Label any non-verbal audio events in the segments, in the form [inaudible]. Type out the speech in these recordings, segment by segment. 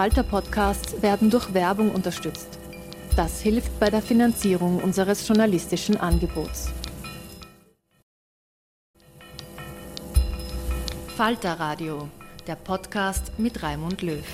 Falter-Podcasts werden durch Werbung unterstützt. Das hilft bei der Finanzierung unseres journalistischen Angebots. Falter Radio, der Podcast mit Raimund Löw.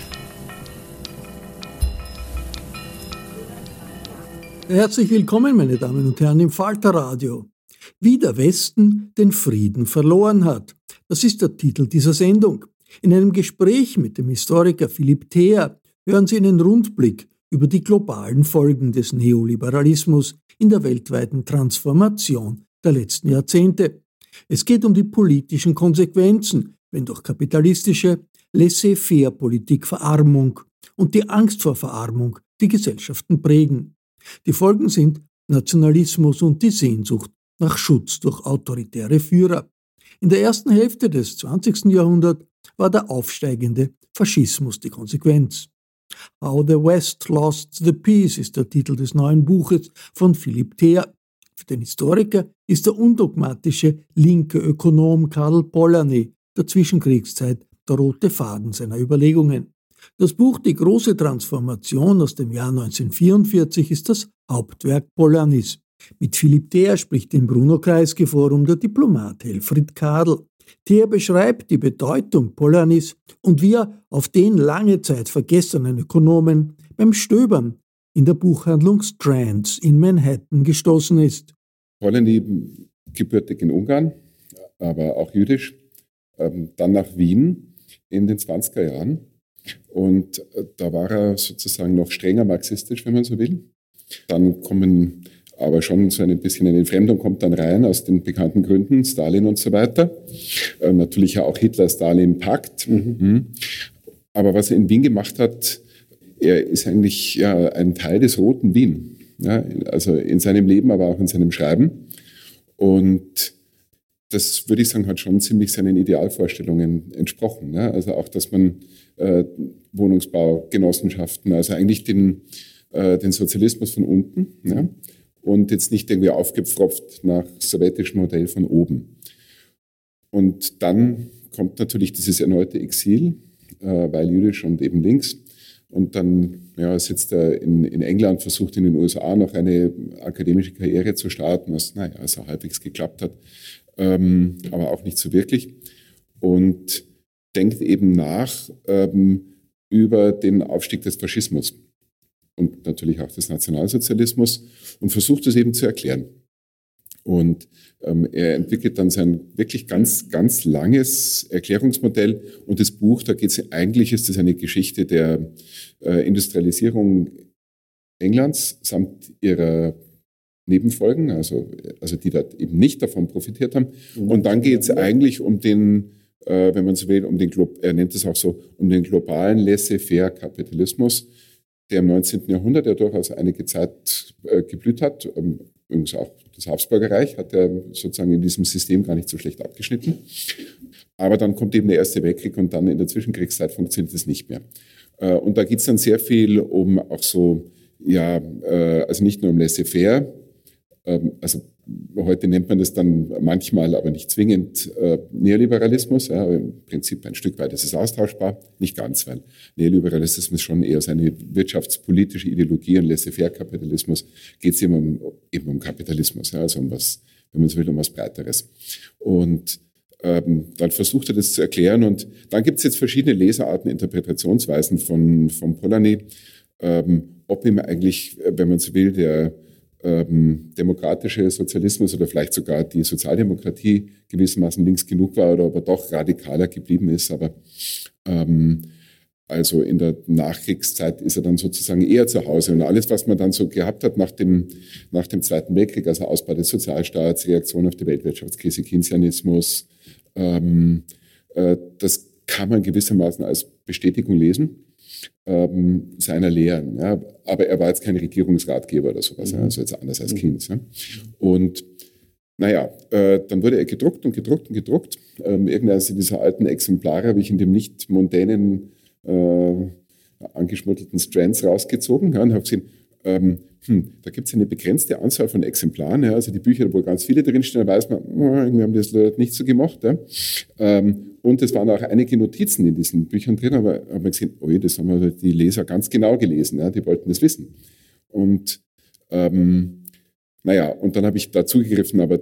Herzlich willkommen, meine Damen und Herren, im Falter Radio. Wie der Westen den Frieden verloren hat. Das ist der Titel dieser Sendung. In einem Gespräch mit dem Historiker Philipp Theer hören Sie einen Rundblick über die globalen Folgen des Neoliberalismus in der weltweiten Transformation der letzten Jahrzehnte. Es geht um die politischen Konsequenzen, wenn durch kapitalistische Laissez-faire-Politik Verarmung und die Angst vor Verarmung die Gesellschaften prägen. Die Folgen sind Nationalismus und die Sehnsucht nach Schutz durch autoritäre Führer. In der ersten Hälfte des 20. Jahrhunderts war der aufsteigende Faschismus die Konsequenz. How the West Lost the Peace ist der Titel des neuen Buches von Philipp Theer. Für den Historiker ist der undogmatische linke Ökonom Karl Polanyi der Zwischenkriegszeit der rote Faden seiner Überlegungen. Das Buch Die große Transformation aus dem Jahr 1944 ist das Hauptwerk Polanys. Mit Philipp Theer spricht im Bruno-Kreisky-Forum der Diplomat Helfried Kadel. Theer beschreibt die Bedeutung Polanys und wie er auf den lange Zeit vergessenen Ökonomen beim Stöbern in der Buchhandlung Strands in Manhattan gestoßen ist. Polanyi, gebürtig in Ungarn, aber auch jüdisch, ähm, dann nach Wien in den 20er Jahren. Und äh, da war er sozusagen noch strenger marxistisch, wenn man so will. Dann kommen aber schon so ein bisschen eine Entfremdung kommt dann rein aus den bekannten Gründen, Stalin und so weiter. Äh, natürlich ja auch Hitler-Stalin-Pakt. Mhm. mhm. Aber was er in Wien gemacht hat, er ist eigentlich ja, ein Teil des roten Wien. Ja, also in seinem Leben, aber auch in seinem Schreiben. Und das würde ich sagen, hat schon ziemlich seinen Idealvorstellungen entsprochen. Ja? Also auch, dass man äh, Wohnungsbau, Genossenschaften, also eigentlich den, äh, den Sozialismus von unten, ja? Und jetzt nicht irgendwie aufgepfropft nach sowjetischem Modell von oben. Und dann kommt natürlich dieses erneute Exil, äh, weil jüdisch und eben links. Und dann ja, sitzt er in, in England, versucht in den USA noch eine akademische Karriere zu starten, was naja, also halbwegs geklappt hat, ähm, aber auch nicht so wirklich. Und denkt eben nach ähm, über den Aufstieg des Faschismus und natürlich auch des Nationalsozialismus und versucht es eben zu erklären. Und ähm, er entwickelt dann sein wirklich ganz, ganz langes Erklärungsmodell. Und das Buch, da geht es eigentlich, ist das eine Geschichte der äh, Industrialisierung Englands samt ihrer Nebenfolgen, also, also die da eben nicht davon profitiert haben. Mhm. Und dann geht es eigentlich um den, äh, wenn man so will, um den, er nennt es auch so, um den globalen Laissez-faire-Kapitalismus, der im 19. Jahrhundert ja durchaus einige Zeit äh, geblüht hat. Ähm, übrigens auch das Habsburger Reich hat ja sozusagen in diesem System gar nicht so schlecht abgeschnitten. Aber dann kommt eben der Erste Weltkrieg und dann in der Zwischenkriegszeit funktioniert es nicht mehr. Äh, und da geht es dann sehr viel um auch so, ja, äh, also nicht nur um Laissez-faire, ähm, also heute nennt man das dann manchmal, aber nicht zwingend äh, Neoliberalismus. Ja, Im Prinzip ein Stück weit ist es austauschbar, nicht ganz, weil Neoliberalismus schon eher seine wirtschaftspolitische Ideologie und Laissez-faire-Kapitalismus geht es immer um, eben um Kapitalismus, ja, also um was, wenn man so will, um was Breiteres. Und ähm, dann versucht er das zu erklären und dann gibt es jetzt verschiedene Leserarten, Interpretationsweisen von, von Polanyi, ähm, ob ihm eigentlich, wenn man so will, der ähm, demokratische Sozialismus oder vielleicht sogar die Sozialdemokratie gewissermaßen links genug war oder ob er doch radikaler geblieben ist. Aber ähm, also in der Nachkriegszeit ist er dann sozusagen eher zu Hause. Und alles, was man dann so gehabt hat nach dem, nach dem Zweiten Weltkrieg, also Ausbau des Sozialstaats, Reaktion auf die Weltwirtschaftskrise, Keynesianismus, ähm, äh, das kann man gewissermaßen als Bestätigung lesen ähm, seiner Lehren. Ja. Aber er war jetzt kein Regierungsratgeber oder sowas, mhm. also jetzt anders als mhm. Keynes. Ja. Und naja, äh, dann wurde er gedruckt und gedruckt und gedruckt. Ähm, irgendeines dieser alten Exemplare habe ich in dem nicht mondänen, äh, angeschmuttelten Strands rausgezogen ja, und habe gesehen, ähm, hm, da gibt es eine begrenzte Anzahl von Exemplaren. Ja, also die Bücher, wo ganz viele drinstehen, da weiß man, oh, irgendwie haben das nicht so gemacht. Ja. Ähm, und es waren auch einige Notizen in diesen Büchern drin, aber haben wir gesehen, oh, das haben die Leser ganz genau gelesen. Ja, die wollten das wissen. Und ähm, naja, und dann habe ich dazugegriffen, aber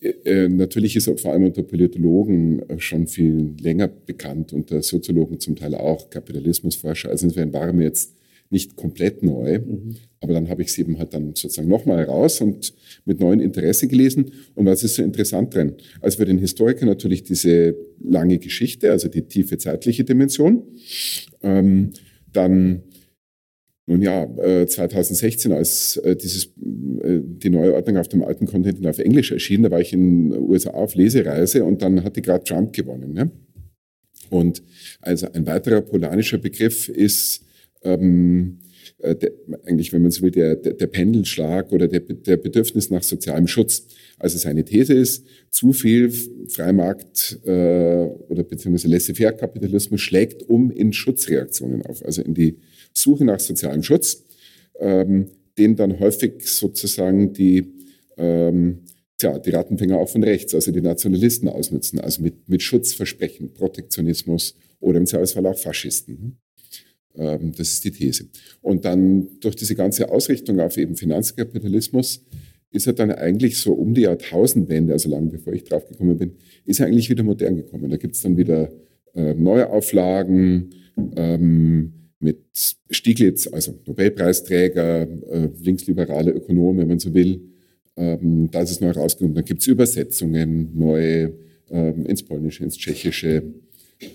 äh, äh, natürlich ist vor allem unter Politologen äh, schon viel länger bekannt, unter Soziologen zum Teil auch, Kapitalismusforscher. Also insofern war er mir jetzt nicht komplett neu, mhm. aber dann habe ich es eben halt dann sozusagen nochmal raus und mit neuem Interesse gelesen. Und was ist so interessant drin? Also für den Historiker natürlich diese lange Geschichte, also die tiefe zeitliche Dimension. Ähm, dann nun ja, 2016, äh, als äh, dieses, äh, die neue Ordnung auf dem alten Kontinent auf Englisch erschien, da war ich in den USA auf Lesereise und dann hatte gerade Trump gewonnen. Ne? Und also ein weiterer polanischer Begriff ist ähm, der, eigentlich, wenn man so will, der, der, der Pendelschlag oder der, der Bedürfnis nach sozialem Schutz. Also seine These ist, zu viel Freimarkt äh, oder beziehungsweise Laissez-faire-Kapitalismus schlägt um in Schutzreaktionen auf, also in die Suche nach sozialem Schutz, ähm, den dann häufig sozusagen die, ähm, tja, die Rattenfänger auch von rechts, also die Nationalisten ausnutzen, also mit, mit Schutzversprechen, Protektionismus oder im Zweifelsfall auch Faschisten. Ähm, das ist die These. Und dann durch diese ganze Ausrichtung auf eben Finanzkapitalismus ist er dann eigentlich so um die Jahrtausendwende, also lange bevor ich drauf gekommen bin, ist er eigentlich wieder modern gekommen. Da gibt es dann wieder äh, Neuauflagen, ähm, mit Stieglitz, also Nobelpreisträger, äh, linksliberale Ökonom, wenn man so will. Ähm, da ist es neu rausgekommen. Dann gibt es Übersetzungen, neue ins Polnische, ins Tschechische.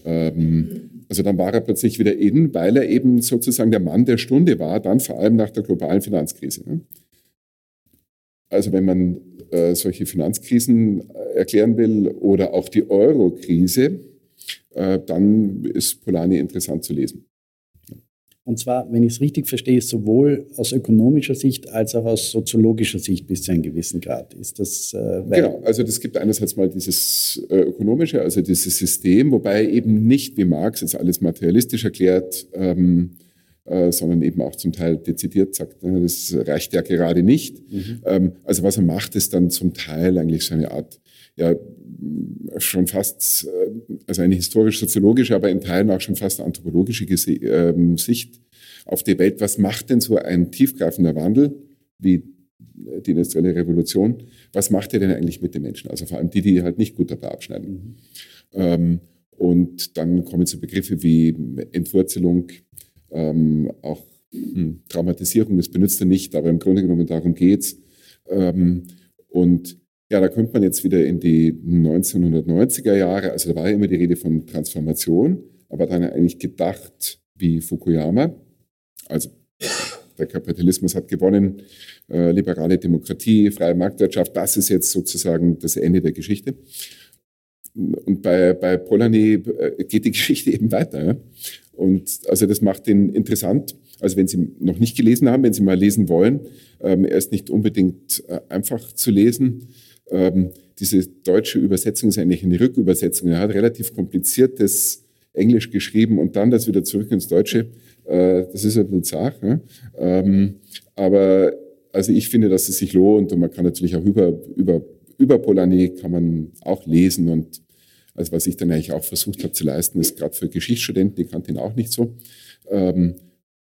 Ähm, also dann war er plötzlich wieder in, weil er eben sozusagen der Mann der Stunde war, dann vor allem nach der globalen Finanzkrise. Ne? Also wenn man äh, solche Finanzkrisen äh, erklären will oder auch die Euro-Krise, äh, dann ist Polanyi interessant zu lesen. Und zwar, wenn ich es richtig verstehe, sowohl aus ökonomischer Sicht als auch aus soziologischer Sicht bis zu einem gewissen Grad. Ist das äh, Genau, also das gibt einerseits mal dieses äh, ökonomische, also dieses System, wobei eben nicht, wie Marx jetzt alles materialistisch erklärt, ähm, äh, sondern eben auch zum Teil dezidiert sagt, ne, das reicht ja gerade nicht. Mhm. Ähm, also was er macht, ist dann zum Teil eigentlich so eine Art ja, schon fast, äh, also eine historisch-soziologische, aber in Teilen auch schon fast anthropologische ähm, Sicht auf die Welt. Was macht denn so ein tiefgreifender Wandel wie die industrielle Revolution? Was macht er denn eigentlich mit den Menschen? Also vor allem die, die halt nicht gut dabei abschneiden. Mhm. Ähm, und dann kommen so Begriffe wie Entwurzelung, ähm, auch hm, Traumatisierung, das benutzt er nicht, aber im Grunde genommen darum geht's. und ja, da kommt man jetzt wieder in die 1990er Jahre. Also da war ja immer die Rede von Transformation, aber dann eigentlich gedacht wie Fukuyama. Also der Kapitalismus hat gewonnen, äh, liberale Demokratie, freie Marktwirtschaft, das ist jetzt sozusagen das Ende der Geschichte. Und bei, bei Polanyi äh, geht die [laughs] Geschichte eben weiter. Ja? Und also das macht ihn interessant. Also wenn Sie noch nicht gelesen haben, wenn Sie mal lesen wollen, ähm, er ist nicht unbedingt äh, einfach zu lesen. Ähm, diese deutsche Übersetzung ist eigentlich eine Rückübersetzung. Er hat relativ kompliziertes Englisch geschrieben und dann das wieder zurück ins Deutsche. Äh, das ist ein bisschen. Ne? Ähm, aber also ich finde, dass es sich lohnt und man kann natürlich auch über, über, über Polanyi kann man auch lesen und also was ich dann eigentlich auch versucht habe zu leisten, ist gerade für Geschichtsstudenten, die kannten ihn auch nicht so. Ähm,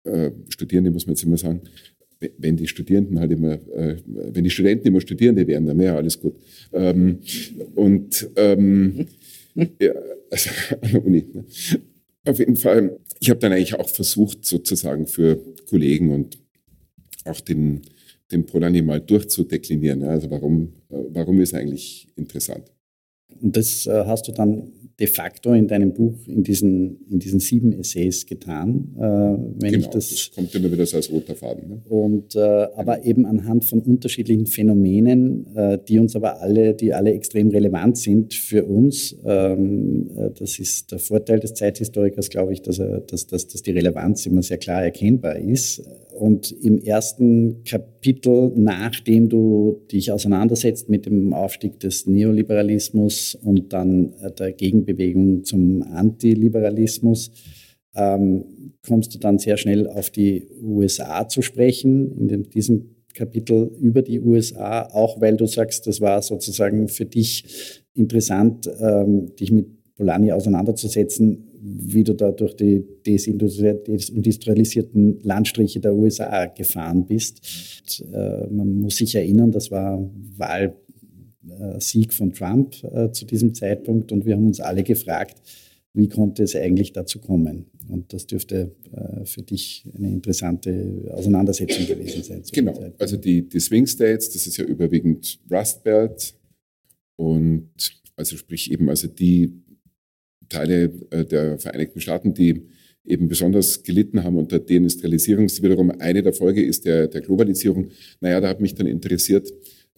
äh, Studierende muss man jetzt immer sagen, wenn die Studierenden halt immer, äh, wenn die Studenten immer Studierende wären, dann wäre alles gut. Ähm, und ähm, [laughs] ja, also an der Uni. Ne? Auf jeden Fall, ich habe dann eigentlich auch versucht, sozusagen für Kollegen und auch den, den Polanyi mal durchzudeklinieren. Also warum, äh, warum ist eigentlich interessant? Und das äh, hast du dann de facto in deinem Buch in diesen, in diesen sieben Essays getan. Äh, wenn genau, ich das, das kommt immer wieder so als roter Faden. Ne? Und, äh, aber eben anhand von unterschiedlichen Phänomenen, äh, die uns aber alle, die alle extrem relevant sind für uns. Ähm, äh, das ist der Vorteil des Zeithistorikers, glaube ich, dass, er, dass, dass, dass die Relevanz immer sehr klar erkennbar ist. Und im ersten Kapitel, nachdem du dich auseinandersetzt mit dem Aufstieg des Neoliberalismus und dann äh, der Gegenbewegung zum Antiliberalismus, ähm, kommst du dann sehr schnell auf die USA zu sprechen, in dem, diesem Kapitel über die USA, auch weil du sagst, das war sozusagen für dich interessant, ähm, dich mit Polanyi auseinanderzusetzen, wie du da durch die desindustrialisierten Landstriche der USA gefahren bist. Und, äh, man muss sich erinnern, das war Wahlsieg von Trump äh, zu diesem Zeitpunkt und wir haben uns alle gefragt, wie konnte es eigentlich dazu kommen? Und das dürfte äh, für dich eine interessante Auseinandersetzung gewesen sein. Genau, also die, die Swing States, das ist ja überwiegend Rust Belt und also sprich eben also die Teile äh, der Vereinigten Staaten, die eben besonders gelitten haben unter Deindustrialisierung. Wiederum eine der Folge ist der, der Globalisierung. Naja, da hat mich dann interessiert,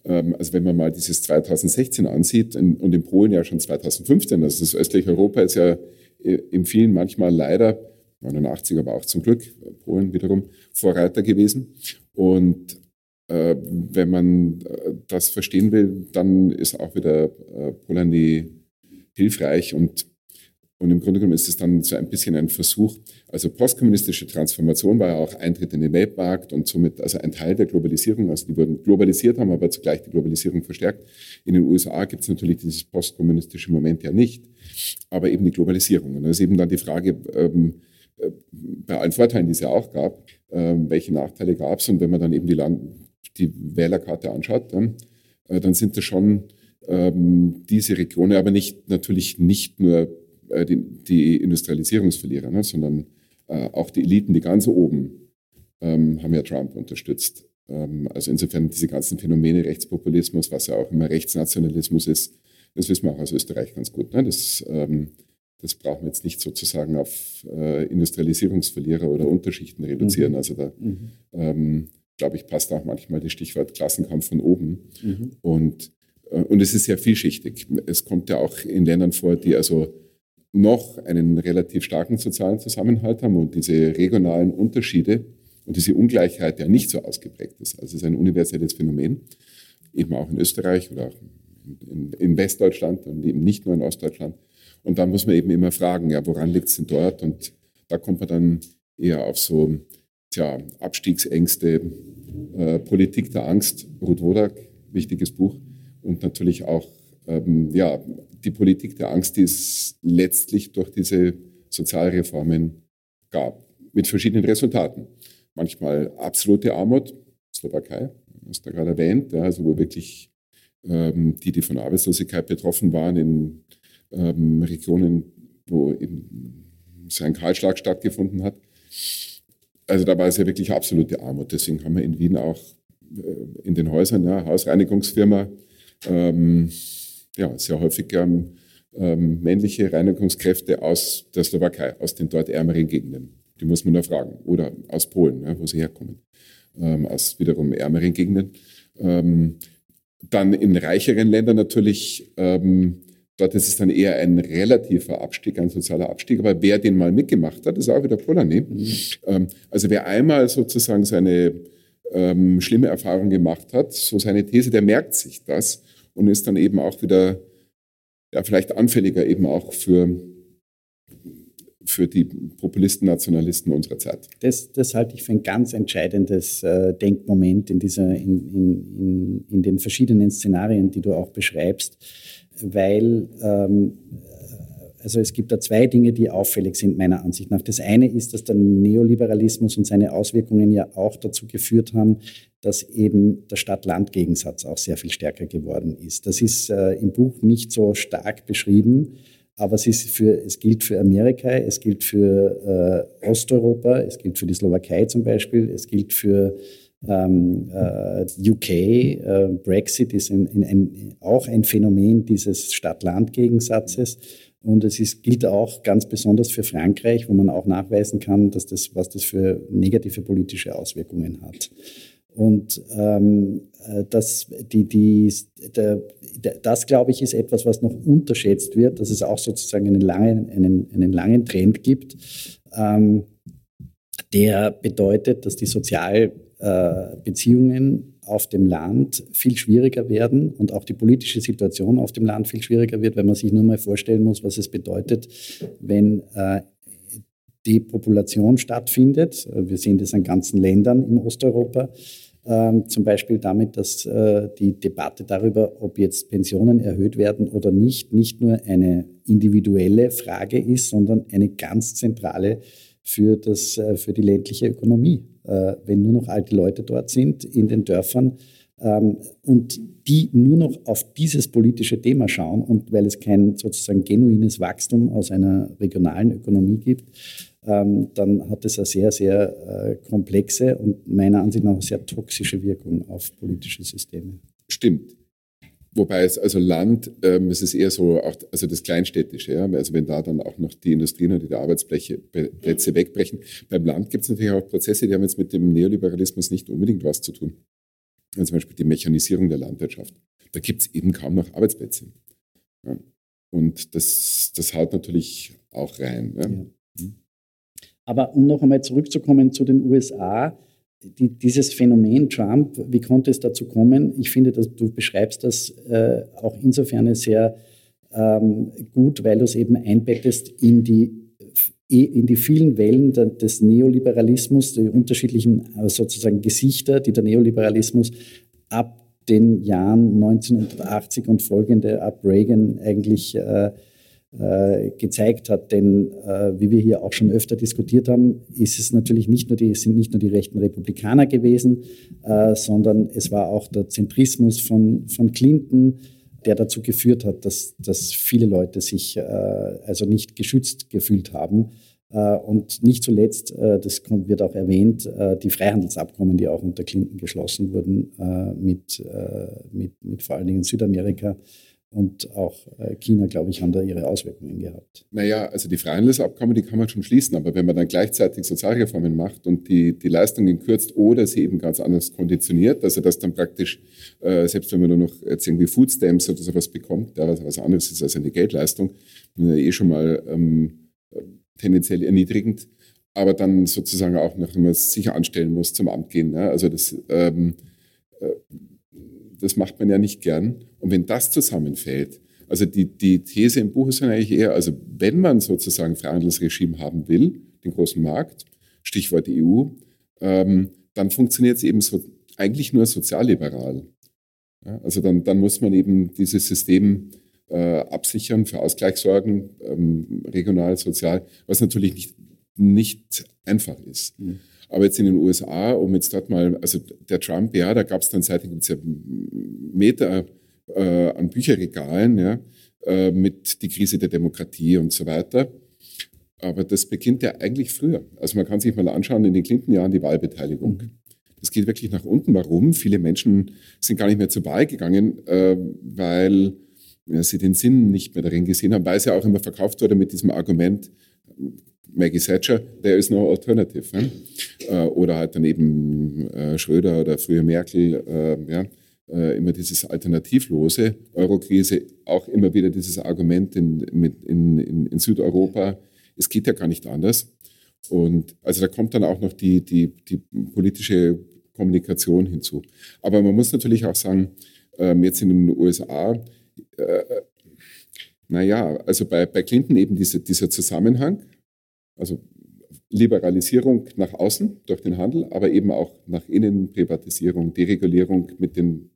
also wenn man mal dieses 2016 ansieht und in Polen ja schon 2015, also das östliche Europa ist ja äh, im vielen manchmal leider, 89 aber auch zum Glück, Polen wiederum Vorreiter gewesen. Und äh, wenn man äh, das verstehen will, dann ist auch wieder äh, Polanyi hilfreich und und im Grunde genommen ist es dann so ein bisschen ein Versuch, also postkommunistische Transformation war ja auch Eintritt in den Weltmarkt und somit also ein Teil der Globalisierung, also die wurden globalisiert haben, aber zugleich die Globalisierung verstärkt. In den USA gibt es natürlich dieses postkommunistische Moment ja nicht, aber eben die Globalisierung. Und da ist eben dann die Frage, ähm, äh, bei allen Vorteilen, die es ja auch gab, äh, welche Nachteile gab es und wenn man dann eben die, Land die Wählerkarte anschaut, dann, äh, dann sind das schon ähm, diese Regionen, aber nicht natürlich nicht nur äh, die, die, Industrialisierungsverlierer, ne, sondern äh, auch die Eliten, die ganz oben, ähm, haben ja Trump unterstützt. Ähm, also insofern diese ganzen Phänomene Rechtspopulismus, was ja auch immer Rechtsnationalismus ist, das wissen wir auch aus Österreich ganz gut. Ne? Das, ähm, das brauchen wir jetzt nicht sozusagen auf äh, Industrialisierungsverlierer oder Unterschichten reduzieren. Mhm. Also da, mhm. ähm, glaube ich, passt auch manchmal das Stichwort Klassenkampf von oben. Mhm. Und, äh, und es ist sehr vielschichtig. Es kommt ja auch in Ländern vor, die also noch einen relativ starken sozialen Zusammenhalt haben und diese regionalen Unterschiede und diese Ungleichheit ja nicht so ausgeprägt ist. Also es ist ein universelles Phänomen, eben auch in Österreich oder auch in, in Westdeutschland und eben nicht nur in Ostdeutschland. Und dann muss man eben immer fragen, ja, woran liegt es denn dort? Und da kommt man dann eher auf so tja, Abstiegsängste, äh, Politik der Angst, Ruth Wodak, wichtiges Buch, und natürlich auch ähm, ja, die Politik der Angst, die es letztlich durch diese Sozialreformen gab, mit verschiedenen Resultaten. Manchmal absolute Armut, Slowakei, hast du gerade erwähnt, ja, also wo wirklich ähm, die, die von Arbeitslosigkeit betroffen waren, in ähm, Regionen, wo eben so ein Kahlschlag stattgefunden hat. Also da war es ja wirklich absolute Armut. Deswegen haben wir in Wien auch äh, in den Häusern, ja, Hausreinigungsfirma, ähm, ja, sehr häufig ähm, ähm, männliche Reinigungskräfte aus der Slowakei, aus den dort ärmeren Gegenden. Die muss man nur fragen. Oder aus Polen, ja, wo sie herkommen, ähm, aus wiederum ärmeren Gegenden. Ähm, dann in reicheren Ländern natürlich, ähm, dort ist es dann eher ein relativer Abstieg, ein sozialer Abstieg. Aber wer den mal mitgemacht hat, ist auch wieder Polanyi. Mhm. Ähm, also wer einmal sozusagen seine ähm, schlimme Erfahrung gemacht hat, so seine These, der merkt sich das und ist dann eben auch wieder ja, vielleicht anfälliger eben auch für, für die Populisten, Nationalisten unserer Zeit. Das, das halte ich für ein ganz entscheidendes äh, Denkmoment in, dieser, in, in, in, den verschiedenen Szenarien, die du auch beschreibst, weil ähm, also es gibt da zwei Dinge, die auffällig sind meiner Ansicht nach. Das eine ist, dass der Neoliberalismus und seine Auswirkungen ja auch dazu geführt haben, dass eben der Stadt-Land-Gegensatz auch sehr viel stärker geworden ist. Das ist äh, im Buch nicht so stark beschrieben, aber es, für, es gilt für Amerika, es gilt für äh, Osteuropa, es gilt für die Slowakei zum Beispiel, es gilt für ähm, äh, UK. Äh, Brexit ist ein, ein, auch ein Phänomen dieses Stadt-Land-Gegensatzes. Und es ist, gilt auch ganz besonders für Frankreich, wo man auch nachweisen kann, dass das, was das für negative politische Auswirkungen hat. Und ähm, äh, das, die, die, der, das, glaube ich, ist etwas, was noch unterschätzt wird, dass es auch sozusagen einen langen, einen, einen langen Trend gibt, ähm, der bedeutet, dass die Sozialbeziehungen auf dem Land viel schwieriger werden und auch die politische Situation auf dem Land viel schwieriger wird, wenn man sich nur mal vorstellen muss, was es bedeutet, wenn äh, Depopulation stattfindet. Wir sehen das an ganzen Ländern in Osteuropa. Ähm, zum Beispiel damit, dass äh, die Debatte darüber, ob jetzt Pensionen erhöht werden oder nicht, nicht nur eine individuelle Frage ist, sondern eine ganz zentrale für, das, äh, für die ländliche Ökonomie. Äh, wenn nur noch alte Leute dort sind in den Dörfern ähm, und die nur noch auf dieses politische Thema schauen und weil es kein sozusagen genuines Wachstum aus einer regionalen Ökonomie gibt, ähm, dann hat es eine sehr, sehr äh, komplexe und meiner Ansicht nach sehr toxische Wirkung auf politische Systeme. Stimmt. Wobei es also Land, ähm, es ist eher so, auch, also das Kleinstädtische, ja? also wenn da dann auch noch die Industrien und die Arbeitsplätze wegbrechen. Beim Land gibt es natürlich auch Prozesse, die haben jetzt mit dem Neoliberalismus nicht unbedingt was zu tun. Also zum Beispiel die Mechanisierung der Landwirtschaft. Da gibt es eben kaum noch Arbeitsplätze. Ja? Und das, das haut natürlich auch rein. Ja? Ja. Aber um noch einmal zurückzukommen zu den USA, die, dieses Phänomen Trump, wie konnte es dazu kommen? Ich finde, dass du beschreibst das äh, auch insofern sehr ähm, gut, weil du es eben einbettest in die, in die vielen Wellen des Neoliberalismus, die unterschiedlichen äh, sozusagen Gesichter, die der Neoliberalismus ab den Jahren 1980 und folgende, ab Reagan eigentlich äh, äh, gezeigt hat. Denn äh, wie wir hier auch schon öfter diskutiert haben, ist es natürlich nicht nur die, sind nicht nur die rechten Republikaner gewesen, äh, sondern es war auch der Zentrismus von, von Clinton, der dazu geführt hat, dass, dass viele Leute sich äh, also nicht geschützt gefühlt haben. Äh, und nicht zuletzt, das wird auch erwähnt, die Freihandelsabkommen, die auch unter Clinton geschlossen wurden, mit, mit, mit vor allen Dingen Südamerika, und auch äh, China, glaube ich, haben da ihre Auswirkungen gehabt. Naja, also die Freihandelsabkommen, die kann man schon schließen, aber wenn man dann gleichzeitig Sozialreformen macht und die, die Leistungen kürzt oder sie eben ganz anders konditioniert, also dass dann praktisch, äh, selbst wenn man nur noch jetzt irgendwie Foodstamps oder sowas bekommt, da was, was anderes ist als eine Geldleistung, eh schon mal ähm, tendenziell erniedrigend, aber dann sozusagen auch noch, es sicher anstellen muss, zum Amt gehen. Ne? Also das ähm, äh, das macht man ja nicht gern. Und wenn das zusammenfällt, also die, die These im Buch ist dann eigentlich eher, also wenn man sozusagen Freihandelsregime haben will, den großen Markt, Stichwort EU, ähm, dann funktioniert es eben so, eigentlich nur sozialliberal. Ja, also dann, dann muss man eben dieses System äh, absichern, für Ausgleich sorgen, ähm, regional, sozial, was natürlich nicht, nicht einfach ist. Mhm. Aber jetzt in den USA, um jetzt dort mal, also der Trump, ja, da gab es dann seitdem gibt's ja Meter äh, an Bücherregalen, ja, äh, mit die Krise der Demokratie und so weiter. Aber das beginnt ja eigentlich früher. Also man kann sich mal anschauen, in den Clinton-Jahren die Wahlbeteiligung. Mhm. Das geht wirklich nach unten. Warum? Viele Menschen sind gar nicht mehr zur Wahl gegangen, äh, weil ja, sie den Sinn nicht mehr darin gesehen haben, weil es ja auch immer verkauft wurde mit diesem Argument, Maggie Thatcher, there is no alternative. Ne? Äh, oder halt dann eben äh, Schröder oder früher Merkel, äh, ja, äh, immer dieses Alternativlose. Eurokrise, auch immer wieder dieses Argument in, in, in, in, Südeuropa, es geht ja gar nicht anders. Und also da kommt dann auch noch die, die, die politische Kommunikation hinzu. Aber man muss natürlich auch sagen, ähm, jetzt in den USA, äh, naja, also bei, bei Clinton eben diese, dieser Zusammenhang, also Liberalisierung nach außen durch den Handel, aber eben auch nach innen Privatisierung, Deregulierung mit den,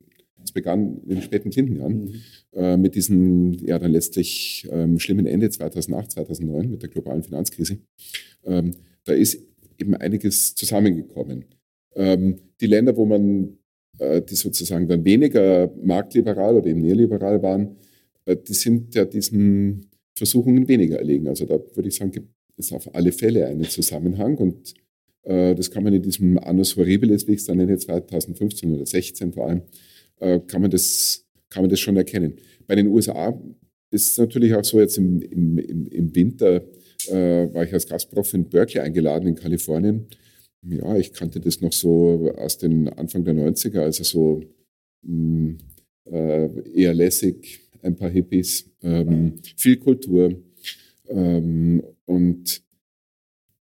es begann in den späten Clinton-Jahren, mhm. äh, mit diesem ja dann letztlich ähm, schlimmen Ende 2008, 2009 mit der globalen Finanzkrise. Ähm, da ist eben einiges zusammengekommen. Ähm, die Länder, wo man, äh, die sozusagen dann weniger marktliberal oder eben neoliberal waren, äh, die sind ja diesen Versuchungen weniger erlegen. Also da würde ich sagen, gibt ist auf alle Fälle ein Zusammenhang und äh, das kann man in diesem Annus Horribilis, wie ich es dann nenne, 2015 oder 16 vor allem, äh, kann, man das, kann man das schon erkennen. Bei den USA ist es natürlich auch so, jetzt im, im, im Winter äh, war ich als Gastprof in Berkeley eingeladen in Kalifornien. Ja, ich kannte das noch so aus den Anfang der 90er, also so mh, mm, äh, eher lässig, ein paar Hippies, ähm, viel Kultur. Ähm, und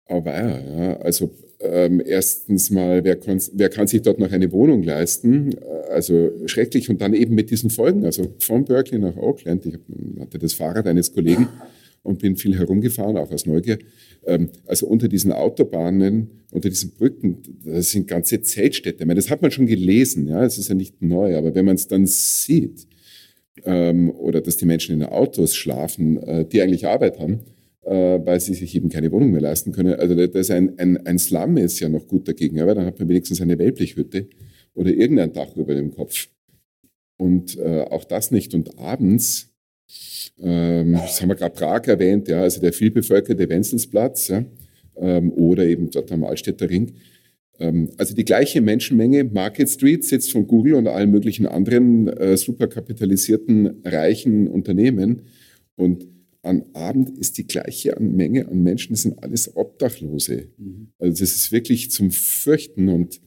aber ja, also ähm, erstens mal, wer, wer kann sich dort noch eine Wohnung leisten? Also schrecklich und dann eben mit diesen Folgen, also von Berkeley nach Oakland. Ich hatte das Fahrrad eines Kollegen und bin viel herumgefahren, auch aus Neugier. Ähm, also unter diesen Autobahnen, unter diesen Brücken, das sind ganze Zeltstädte. Ich meine, das hat man schon gelesen, ja, es ist ja nicht neu, aber wenn man es dann sieht, ähm, oder dass die Menschen in Autos schlafen, äh, die eigentlich Arbeit haben, äh, weil sie sich eben keine Wohnung mehr leisten können. Also das ein, ein, ein Slum ist ja noch gut dagegen, aber dann hat man wenigstens eine Wellblichhütte oder irgendein Dach über dem Kopf. Und äh, auch das nicht. Und abends, ähm, das haben wir gerade Prag erwähnt, ja, also der vielbevölkerte Wenzelsplatz ja, ähm, oder eben dort am Altstädter Ring. Ähm, also die gleiche Menschenmenge, Market Street sitzt von Google und allen möglichen anderen äh, superkapitalisierten, reichen Unternehmen. Und am Abend ist die gleiche Menge an Menschen, das sind alles Obdachlose. Mhm. Also das ist wirklich zum Fürchten und,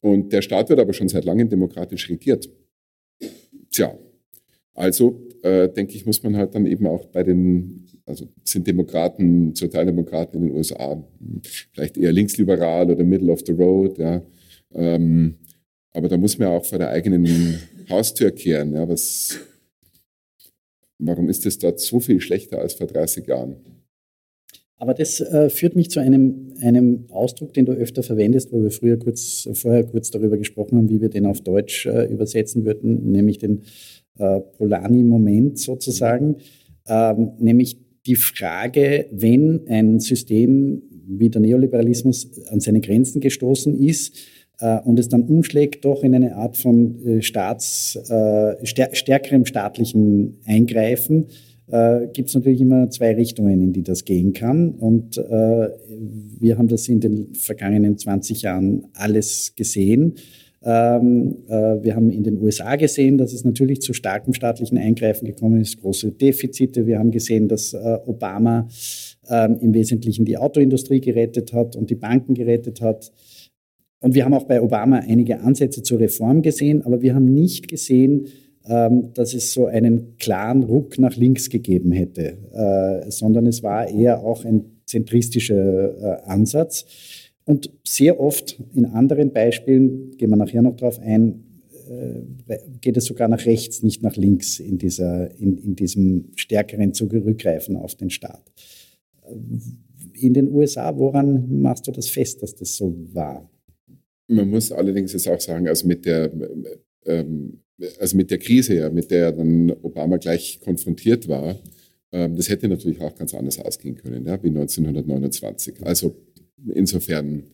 und der Staat wird aber schon seit langem demokratisch regiert. Tja, also äh, denke ich, muss man halt dann eben auch bei den, also sind Demokraten, Sozialdemokraten in den USA vielleicht eher linksliberal oder middle of the road, ja. Ähm, aber da muss man auch vor der eigenen Haustür kehren, ja, was Warum ist es dort so viel schlechter als vor 30 Jahren? Aber das äh, führt mich zu einem, einem Ausdruck, den du öfter verwendest, wo wir früher kurz, vorher kurz darüber gesprochen haben, wie wir den auf Deutsch äh, übersetzen würden, nämlich den äh, Polanyi-Moment sozusagen, ähm, nämlich die Frage, wenn ein System wie der Neoliberalismus an seine Grenzen gestoßen ist, und es dann umschlägt doch in eine Art von äh, Staats, äh, stärkerem staatlichen Eingreifen, gibt es natürlich immer zwei Richtungen, in die das gehen kann. Und wir haben das in den vergangenen 20 Jahren alles gesehen. Ähm, wir haben in den USA gesehen, dass es natürlich zu starkem staatlichen Eingreifen gekommen ist, große Defizite. Wir haben gesehen, dass Obama ähm, im Wesentlichen die Autoindustrie gerettet hat und die Banken gerettet hat. Und wir haben auch bei Obama einige Ansätze zur Reform gesehen, aber wir haben nicht gesehen, ähm, dass es so einen klaren Ruck nach links gegeben hätte, äh, sondern es war eher auch ein zentristischer äh, Ansatz. Und sehr oft in anderen Beispielen, gehen wir nachher noch darauf ein, äh, geht es sogar nach rechts, nicht nach links in, dieser, in, in diesem stärkeren Zurückgreifen auf den Staat. In den USA, woran machst du das fest, dass das so war? Man muss allerdings jetzt auch sagen, also mit der, ähm, also mit der Krise, ja, mit der dann Obama gleich konfrontiert war, ähm, das hätte natürlich auch ganz anders ausgehen können, ja, wie 1929. Also insofern,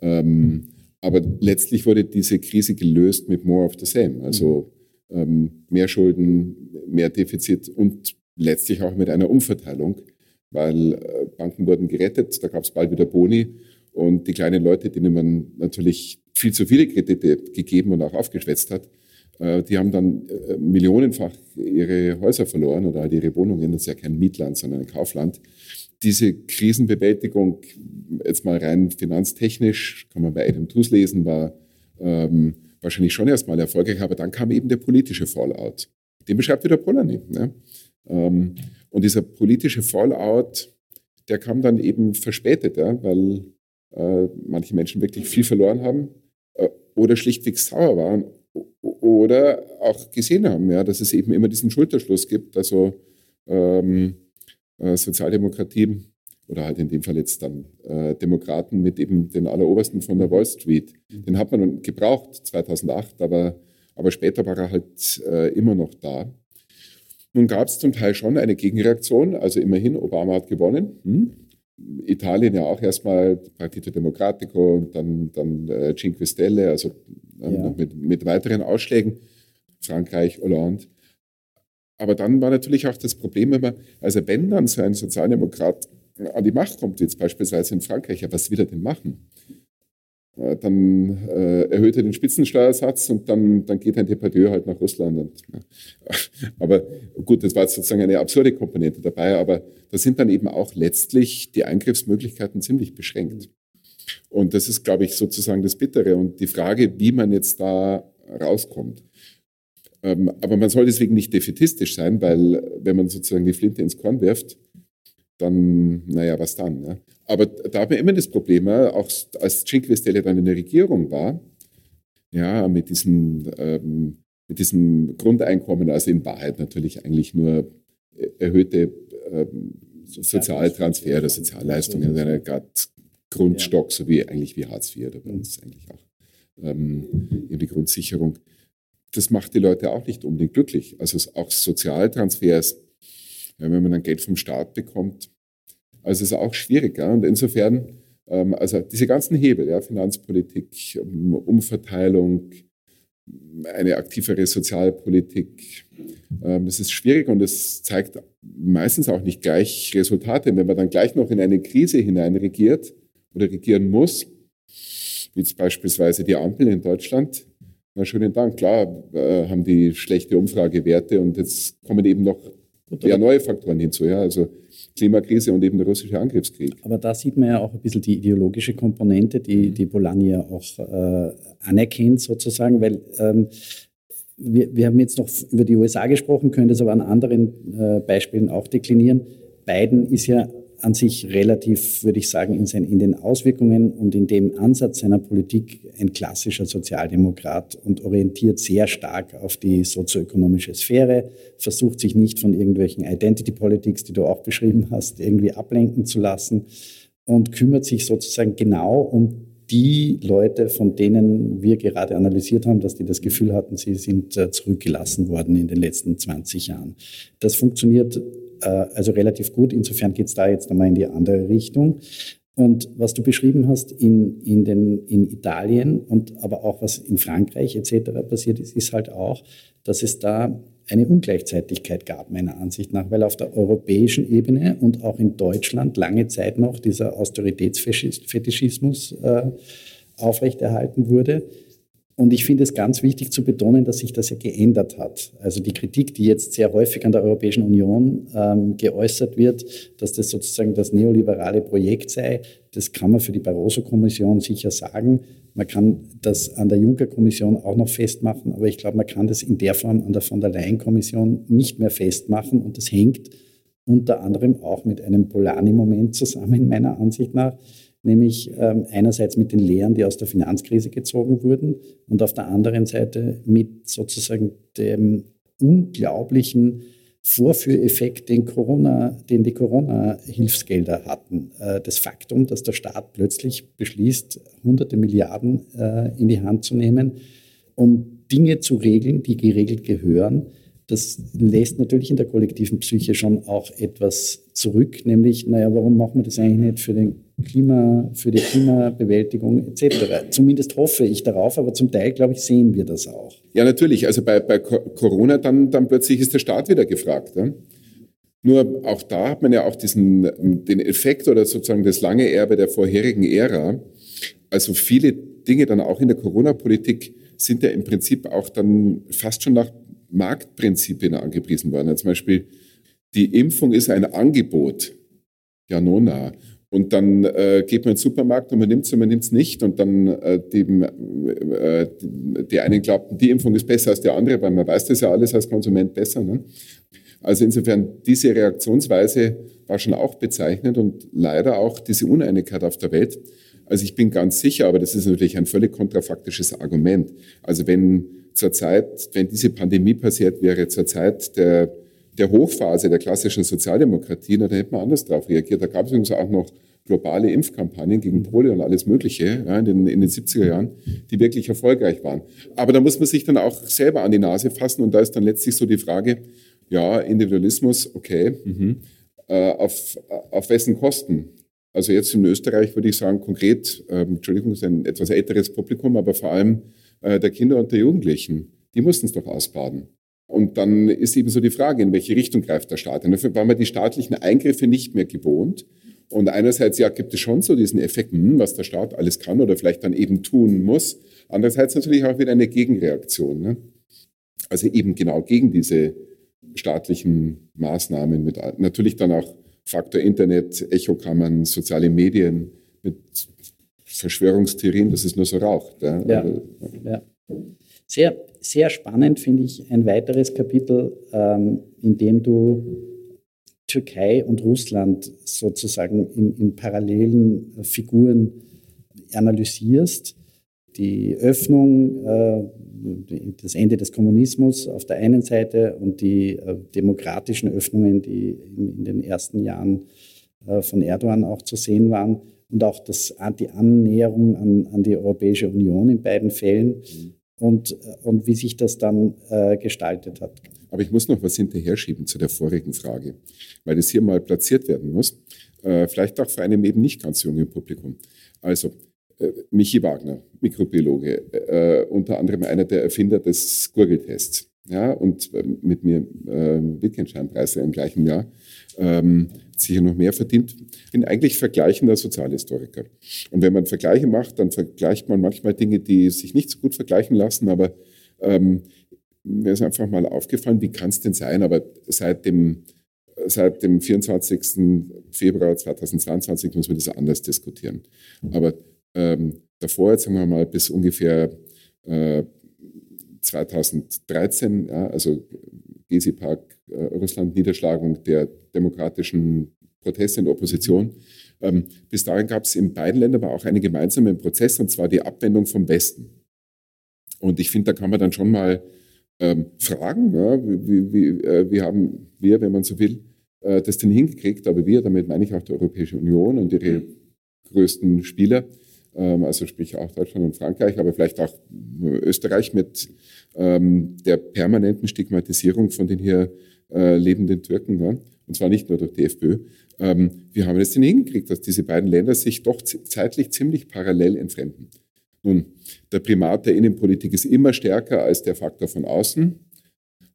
ähm, aber letztlich wurde diese Krise gelöst mit more of the same. Also ähm, mehr Schulden, mehr Defizit und letztlich auch mit einer Umverteilung, weil äh, Banken wurden gerettet, da gab es bald wieder Boni und die kleinen Leute, denen man natürlich viel zu viele Kredite gegeben und auch aufgeschwätzt hat, äh, die haben dann äh, millionenfach ihre Häuser verloren oder halt ihre Wohnungen. Das ist ja kein Mietland, sondern ein Kaufland. Diese Krisenbewältigung, jetzt mal rein finanztechnisch, kann man bei Adam Tooze lesen, war ähm, wahrscheinlich schon erstmal erfolgreich, aber dann kam eben der politische Fallout. Den beschreibt wieder Polanyi. Ne? Ähm, und dieser politische Fallout, der kam dann eben verspätet, ja, weil äh, manche Menschen wirklich viel verloren haben äh, oder schlichtweg sauer waren oder auch gesehen haben, ja, dass es eben immer diesen Schulterschluss gibt. Also ähm, äh, Sozialdemokratie oder halt in dem Fall jetzt dann äh, Demokraten mit eben den Allerobersten von der Wall Street. Den hat man gebraucht 2008, aber, aber später war er halt äh, immer noch da. Nun gab es zum Teil schon eine Gegenreaktion, also immerhin, Obama hat gewonnen. Hm? Italien ja auch erstmal Partito Democratico und dann, dann äh, Cinque Stelle, also ja. noch mit, mit weiteren Ausschlägen. Frankreich, Hollande. Aber dann war natürlich auch das Problem immer, also wenn dann so ein Sozialdemokrat an die Macht kommt, jetzt beispielsweise in Frankreich, ja, was will er denn machen? Äh, dann äh, erhöht er den Spitzensteuersatz und dann, dann geht ein Depardieu halt nach Russland. Und, ja. [laughs] Aber gut, das war sozusagen eine absurde Komponente dabei, aber da sind dann eben auch letztlich die Eingriffsmöglichkeiten ziemlich beschränkt. Und das ist, glaube ich, sozusagen das Bittere und die Frage, wie man jetzt da rauskommt. Ähm, aber man soll deswegen nicht defetistisch sein, weil wenn man sozusagen die Flinte ins Korn wirft, dann, naja, was dann? Ja? Aber da haben wir immer das Problem, auch als Cinque Stelle dann in der Regierung war, ja, mit diesem, ähm, mit diesem Grundeinkommen, also in Wahrheit natürlich eigentlich nur erhöhte ähm, Sozialtransfer oder Sozialleistungen, eine Art Grundstock, so wie eigentlich wie Hartz IV oder bei uns eigentlich auch ähm, die Grundsicherung. Das macht die Leute auch nicht unbedingt glücklich. Also auch Sozialtransfers, wenn man dann Geld vom Staat bekommt, also ist auch schwierig. Ja? Und insofern, ähm, also diese ganzen Hebel, ja, Finanzpolitik, ähm, Umverteilung, eine aktivere Sozialpolitik, ähm, das ist schwierig und es zeigt meistens auch nicht gleich Resultate. Wenn man dann gleich noch in eine Krise hinein regiert oder regieren muss, wie jetzt beispielsweise die Ampel in Deutschland, na schönen Dank, klar äh, haben die schlechte Umfragewerte und jetzt kommen eben noch ja, neue Faktoren hinzu. Ja, also Klimakrise und eben der russische Angriffskrieg. Aber da sieht man ja auch ein bisschen die ideologische Komponente, die, die Bolani ja auch äh, anerkennt sozusagen, weil ähm, wir, wir haben jetzt noch über die USA gesprochen, können das aber an anderen äh, Beispielen auch deklinieren. Biden ist ja an sich relativ, würde ich sagen, in, sein, in, den Auswirkungen und in dem Ansatz seiner Politik ein klassischer Sozialdemokrat und orientiert sehr stark auf die sozioökonomische Sphäre, versucht sich nicht von irgendwelchen Identity Politics, die du auch beschrieben hast, irgendwie ablenken zu lassen und kümmert sich sozusagen genau um die Leute, von denen wir gerade analysiert haben, dass die das Gefühl hatten, sie sind äh, zurückgelassen worden in den letzten 20 Jahren. Das funktioniert äh, also relativ gut. Insofern geht es da jetzt einmal in die andere Richtung. Und was du beschrieben hast in, in, den, in Italien und aber auch was in Frankreich etc. passiert ist, ist halt auch, dass es da eine Ungleichzeitigkeit gab, meiner Ansicht nach, weil auf der europäischen Ebene und auch in Deutschland lange Zeit noch dieser Austeritätsfetischismus äh, aufrechterhalten wurde und ich finde es ganz wichtig zu betonen, dass sich das ja geändert hat. Also die Kritik, die jetzt sehr häufig an der Europäischen Union ähm, geäußert wird, dass das sozusagen das neoliberale Projekt sei, das kann man für die Barroso-Kommission sicher sagen. Man kann das an der Juncker-Kommission auch noch festmachen, aber ich glaube, man kann das in der Form an der von der Leyen-Kommission nicht mehr festmachen. Und das hängt unter anderem auch mit einem Polani-Moment zusammen, meiner Ansicht nach nämlich ähm, einerseits mit den Lehren, die aus der Finanzkrise gezogen wurden und auf der anderen Seite mit sozusagen dem unglaublichen Vorführeffekt, den, Corona, den die Corona-Hilfsgelder hatten. Äh, das Faktum, dass der Staat plötzlich beschließt, hunderte Milliarden äh, in die Hand zu nehmen, um Dinge zu regeln, die geregelt gehören, das lässt natürlich in der kollektiven Psyche schon auch etwas zurück, nämlich, naja, warum machen wir das eigentlich nicht für, den Klima, für die Klimabewältigung etc.? Zumindest hoffe ich darauf, aber zum Teil, glaube ich, sehen wir das auch. Ja, natürlich. Also bei, bei Corona dann, dann plötzlich ist der Staat wieder gefragt. Ja? Nur auch da hat man ja auch diesen, den Effekt oder sozusagen das lange Erbe der vorherigen Ära. Also viele Dinge dann auch in der Corona-Politik sind ja im Prinzip auch dann fast schon nach Marktprinzipien angepriesen worden. Zum Beispiel, die Impfung ist ein Angebot. Ja, nona. Und dann äh, geht man in den Supermarkt und man nimmt es und man nimmt es nicht. Und dann äh, die, äh, die einen glaubten, die Impfung ist besser als die andere, weil man weiß das ja alles als Konsument besser. Ne? Also insofern, diese Reaktionsweise war schon auch bezeichnend und leider auch diese Uneinigkeit auf der Welt. Also ich bin ganz sicher, aber das ist natürlich ein völlig kontrafaktisches Argument. Also wenn zur Zeit, wenn diese Pandemie passiert wäre, zur Zeit der, der Hochphase der klassischen Sozialdemokratie, dann hätte man anders darauf reagiert. Da gab es übrigens auch noch globale Impfkampagnen gegen Polio und alles Mögliche ja, in, den, in den 70er Jahren, die wirklich erfolgreich waren. Aber da muss man sich dann auch selber an die Nase fassen und da ist dann letztlich so die Frage, ja, Individualismus, okay, mhm. äh, auf, auf wessen Kosten? Also jetzt in Österreich würde ich sagen, konkret, ähm, Entschuldigung, ist ein etwas älteres Publikum, aber vor allem äh, der Kinder und der Jugendlichen, die mussten es doch ausbaden. Und dann ist eben so die Frage, in welche Richtung greift der Staat? Und dafür waren wir die staatlichen Eingriffe nicht mehr gewohnt. Und einerseits, ja, gibt es schon so diesen Effekt, hm, was der Staat alles kann oder vielleicht dann eben tun muss. Andererseits natürlich auch wieder eine Gegenreaktion. Ne? Also eben genau gegen diese staatlichen Maßnahmen mit natürlich dann auch Faktor Internet, Echokammern, soziale Medien mit Verschwörungstheorien, das ist nur so Rauch. Ja. ja, ja. Sehr, sehr spannend finde ich ein weiteres Kapitel, ähm, in dem du Türkei und Russland sozusagen in, in parallelen Figuren analysierst. die Öffnung, äh, das Ende des Kommunismus auf der einen Seite und die äh, demokratischen Öffnungen, die in, den ersten Jahren äh, von Erdogan auch zu sehen waren und auch das, die Annäherung an, an die Europäische Union in beiden Fällen und, und wie sich das dann äh, gestaltet hat. Aber ich muss noch was hinterher schieben zu der vorigen Frage, weil das hier mal platziert werden muss. Äh, vielleicht auch für einem eben nicht ganz jungen Publikum. Also, äh, Michi Wagner, Mikrobiologe, äh, unter anderem einer der Erfinder des Gurgeltests, ja, und äh, mit mir äh, Wittgenstein-Preise im gleichen Jahr, ähm, sicher noch mehr verdient. Bin eigentlich vergleichender Sozialhistoriker. Und wenn man Vergleiche macht, dann vergleicht man manchmal Dinge, die sich nicht so gut vergleichen lassen, aber ähm, mir ist einfach mal aufgefallen, wie kann es denn sein, aber seit dem seit dem 24. Februar 2022 muss man das anders diskutieren. Aber ähm, davor, jetzt sagen wir mal bis ungefähr äh, 2013, ja, also Gezi Park, äh, Russland, Niederschlagung der demokratischen Proteste in der Opposition. Ähm, bis dahin gab es in beiden Ländern aber auch einen gemeinsamen Prozess, und zwar die Abwendung vom Westen. Und ich finde, da kann man dann schon mal ähm, fragen, ja, wie, wie, äh, wie haben wir, wenn man so will, äh, das denn hingekriegt? Aber wir, damit meine ich auch die Europäische Union und ihre größten Spieler, also sprich auch Deutschland und Frankreich, aber vielleicht auch Österreich mit ähm, der permanenten Stigmatisierung von den hier äh, lebenden Türken, ja? und zwar nicht nur durch die FPÖ. Ähm, wir haben es denn hingekriegt, dass diese beiden Länder sich doch zeitlich ziemlich parallel entfremden. Nun, der Primat der Innenpolitik ist immer stärker als der Faktor von außen.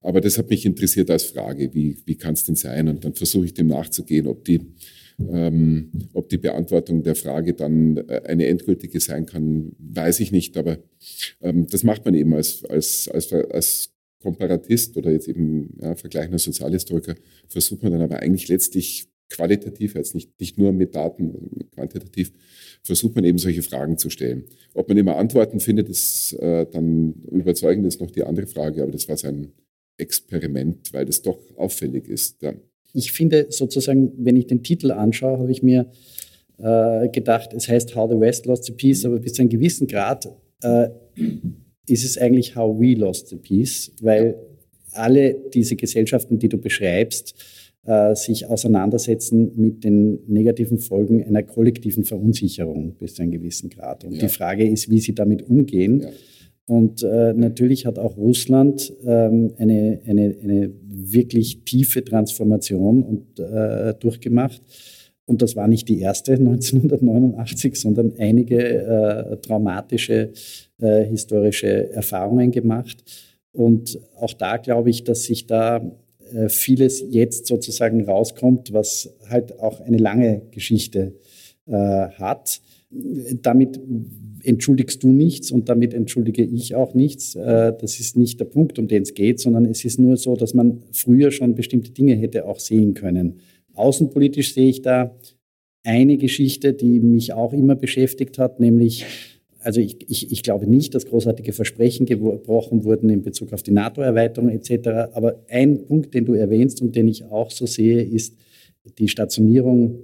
Aber das hat mich interessiert als Frage, wie, wie kann es denn sein? Und dann versuche ich dem nachzugehen, ob die ähm, ob die Beantwortung der Frage dann äh, eine endgültige sein kann, weiß ich nicht. Aber ähm, das macht man eben als, als, als, als Komparatist oder jetzt eben ja, vergleichender Sozialhistoriker, versucht man dann aber eigentlich letztlich qualitativ, jetzt nicht, nicht nur mit Daten, quantitativ, versucht man eben solche Fragen zu stellen. Ob man immer Antworten findet, ist äh, dann überzeugend, ist noch die andere Frage, aber das war sein Experiment, weil das doch auffällig ist. Ja ich finde sozusagen, wenn ich den Titel anschaue, habe ich mir äh, gedacht, es heißt How the West Lost the Peace, aber bis zu einem gewissen Grad äh, ist es eigentlich How We Lost the Peace, weil alle diese Gesellschaften, die du beschreibst, äh, sich auseinandersetzen mit den negativen Folgen einer kollektiven Verunsicherung bis zu einem gewissen Grad. Und ja. die Frage ist, wie sie damit umgehen. Ja. Und äh, natürlich hat auch Russland ähm, eine, eine, eine wirklich tiefe Transformation und, äh, durchgemacht. Und das war nicht die erste [laughs] 1989, sondern einige äh, traumatische äh, historische Erfahrungen gemacht. Und auch da glaube ich, dass sich da äh, vieles jetzt sozusagen rauskommt, was halt auch eine lange Geschichte äh, hat. Damit entschuldigst du nichts und damit entschuldige ich auch nichts. Äh, das ist nicht der Punkt, um den es geht, sondern es ist nur so, dass man früher schon bestimmte Dinge hätte auch sehen können. Außenpolitisch sehe ich da eine Geschichte, die mich auch immer beschäftigt hat, nämlich, also ich, ich, ich glaube nicht, dass großartige Versprechen gebrochen wurden in Bezug auf die NATO-Erweiterung etc. Aber ein Punkt, den du erwähnst und den ich auch so sehe, ist die Stationierung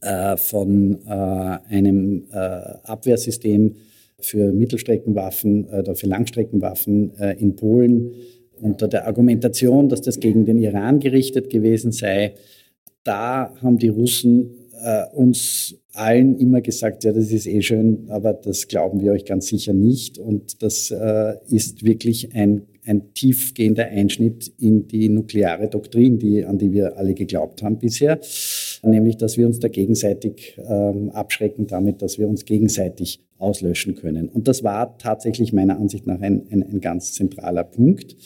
äh, von äh, einem äh, Abwehrsystem für Mittelstreckenwaffen oder für Langstreckenwaffen in Polen unter der Argumentation, dass das gegen den Iran gerichtet gewesen sei. Da haben die Russen uns allen immer gesagt, ja, das ist eh schön, aber das glauben wir euch ganz sicher nicht. Und das ist wirklich ein ein tiefgehender Einschnitt in die nukleare Doktrin, die, an die wir alle geglaubt haben bisher, nämlich dass wir uns da gegenseitig ähm, abschrecken damit, dass wir uns gegenseitig auslöschen können. Und das war tatsächlich meiner Ansicht nach ein, ein, ein ganz zentraler Punkt.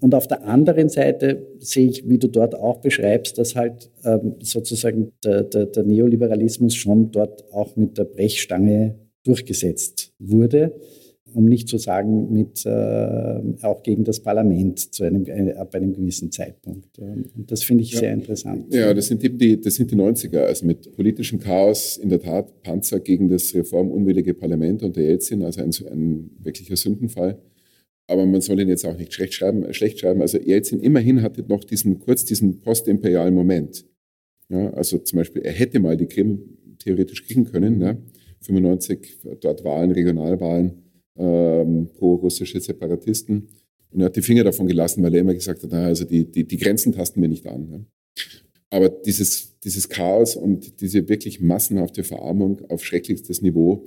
Und auf der anderen Seite sehe ich, wie du dort auch beschreibst, dass halt ähm, sozusagen der, der, der Neoliberalismus schon dort auch mit der Brechstange durchgesetzt wurde um nicht zu sagen mit äh, auch gegen das Parlament zu einem, äh, ab einem gewissen Zeitpunkt. Und das finde ich ja. sehr interessant. Ja, das sind, die, das sind die 90er, also mit politischem Chaos, in der Tat Panzer gegen das reformunwillige Parlament unter Jelzin, also ein, ein wirklicher Sündenfall. Aber man soll ihn jetzt auch nicht schlecht schreiben. Schlecht schreiben. Also Jelzin immerhin hatte noch diesen kurz diesen postimperialen Moment. Ja, also zum Beispiel, er hätte mal die Krim theoretisch kriegen können. Ja. 95 dort Wahlen, Regionalwahlen ähm, pro-russische Separatisten. Und er hat die Finger davon gelassen, weil er immer gesagt hat, na, also die, die, die Grenzen tasten wir nicht an. Ne? Aber dieses, dieses Chaos und diese wirklich massenhafte Verarmung auf schrecklichstes Niveau,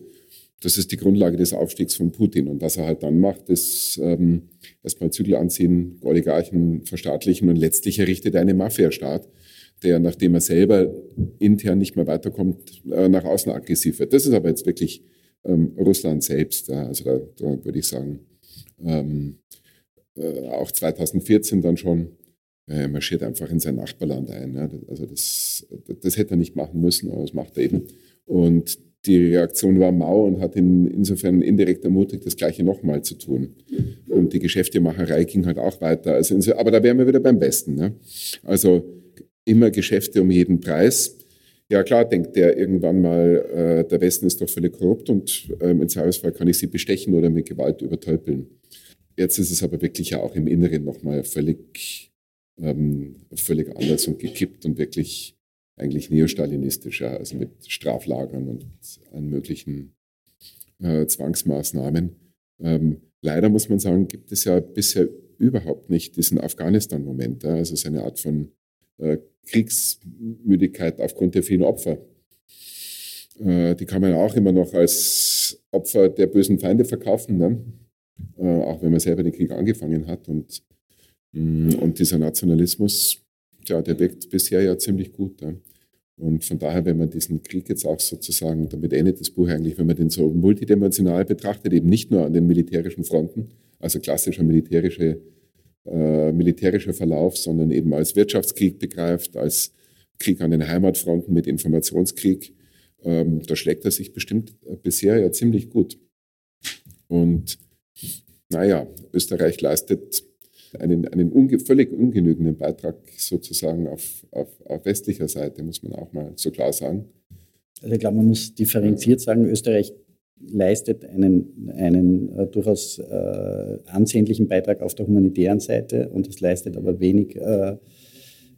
das ist die Grundlage des Aufstiegs von Putin. Und was er halt dann macht, ist ähm, erstmal Zügel anziehen, Oligarchen verstaatlichen und letztlich errichtet er einen Mafiastaat, der, nachdem er selber intern nicht mehr weiterkommt, äh, nach außen aggressiv wird. Das ist aber jetzt wirklich ähm, Russland selbst. Ja. Also da, da würde ich sagen, ähm, äh, auch 2014 dann schon, er marschiert einfach in sein Nachbarland ein. Ja. Also das, das hätte er nicht machen müssen, aber das macht er eben. Und die Reaktion war mau und hat ihn insofern indirekt ermutigt, das Gleiche nochmal zu tun. Und die Geschäftemacherei ging halt auch weiter. Also, aber da wären wir wieder beim Besten. Ne? Also immer Geschäfte um jeden Preis. Ja klar, denkt der irgendwann mal, äh, der Westen ist doch völlig korrupt und ähm, im Zweifelsfall kann ich sie bestechen oder mit Gewalt übertölpeln. Jetzt ist es aber wirklich ja auch im Inneren nochmal völlig, ähm, völlig anders und gekippt und wirklich eigentlich neostalinistischer, also mit Straflagern und allen möglichen äh, Zwangsmaßnahmen. Ähm, leider muss man sagen, gibt es ja bisher überhaupt nicht diesen Afghanistan-Moment, also so eine Art von Kriegsmüdigkeit aufgrund der vielen Opfer. Äh, die kann man ja auch immer noch als Opfer der bösen Feinde verkaufen, ne? Äh, auch wenn man selber den Krieg angefangen hat. Und, mm, und dieser Nationalismus, ja, der wirkt bisher ja ziemlich gut. Ja. Und von daher, wenn man diesen Krieg jetzt auch sozusagen, damit endet das Buch eigentlich, wenn man den so multidimensional betrachtet, eben nicht nur an den militärischen Fronten, also klassischer militärische, äh, militärischer Verlauf, sondern eben als Wirtschaftskrieg begreift, als Krieg an den Heimatfronten mit Informationskrieg, ähm, da schlägt er sich bestimmt bisher ja ziemlich gut. Und naja, Österreich leistet einen, einen unge völlig ungenügenden Beitrag sozusagen auf, auf, auf westlicher Seite, muss man auch mal so klar sagen. Also ich glaube, man muss differenziert sagen, Österreich leistet einen, einen äh, durchaus äh, ansehnlichen Beitrag auf der humanitären Seite und es leistet aber wenig äh,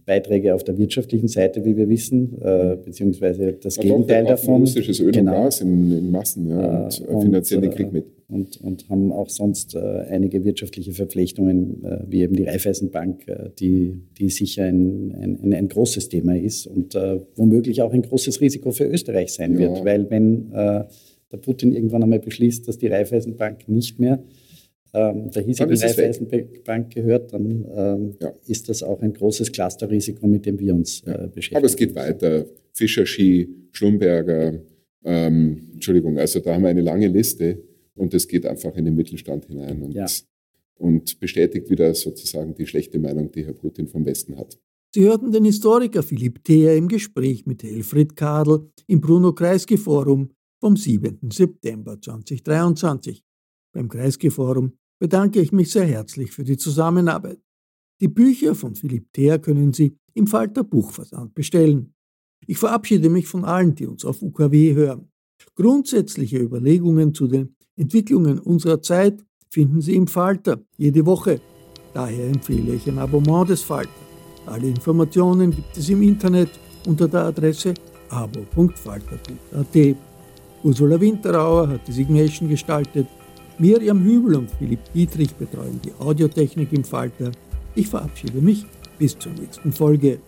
Beiträge auf der wirtschaftlichen Seite, wie wir wissen, äh, beziehungsweise das ja, Gegenteil doch, davon. Russisches Öl genau. und Gas in, in Massen ja, und, äh, und finanzieren den Krieg mit. Und, und haben auch sonst äh, einige wirtschaftliche Verpflichtungen, äh, wie eben die Raiffeisenbank, äh, die, die sicher ein, ein, ein, großes Thema ist und äh, womöglich auch ein großes Risiko für Österreich sein ja. wird, weil wenn der Putin irgendwann einmal beschließt, dass die Raiffeisenbank nicht mehr ähm, der hiesigen Raiffeisenbank gehört, dann ähm, ja. ist das auch ein großes Clusterrisiko, mit dem wir uns ja. äh, beschäftigen. Aber es geht weiter. Fischer, Ski, Schlumberger, ähm, Entschuldigung, also da haben wir eine lange Liste und es geht einfach in den Mittelstand hinein und, ja. und bestätigt wieder sozusagen die schlechte Meinung, die Herr Putin vom Westen hat. Sie hörten den Historiker Philipp Theer im Gespräch mit Helfried Kadel im Bruno-Kreisky-Forum vom 7. September 2023. Beim Kreisky-Forum bedanke ich mich sehr herzlich für die Zusammenarbeit. Die Bücher von Philipp Theer können Sie im Falter Buchversand bestellen. Ich verabschiede mich von allen, die uns auf UKW hören. Grundsätzliche Überlegungen zu den Entwicklungen unserer Zeit finden Sie im Falter jede Woche. Daher empfehle ich ein Abonnement des Falter. Alle Informationen gibt es im Internet unter der Adresse abo.falter.at. Ursula Winterauer hat die Signation gestaltet. Miriam Hübel und Philipp Dietrich betreuen die Audiotechnik im Falter. Ich verabschiede mich bis zur nächsten Folge.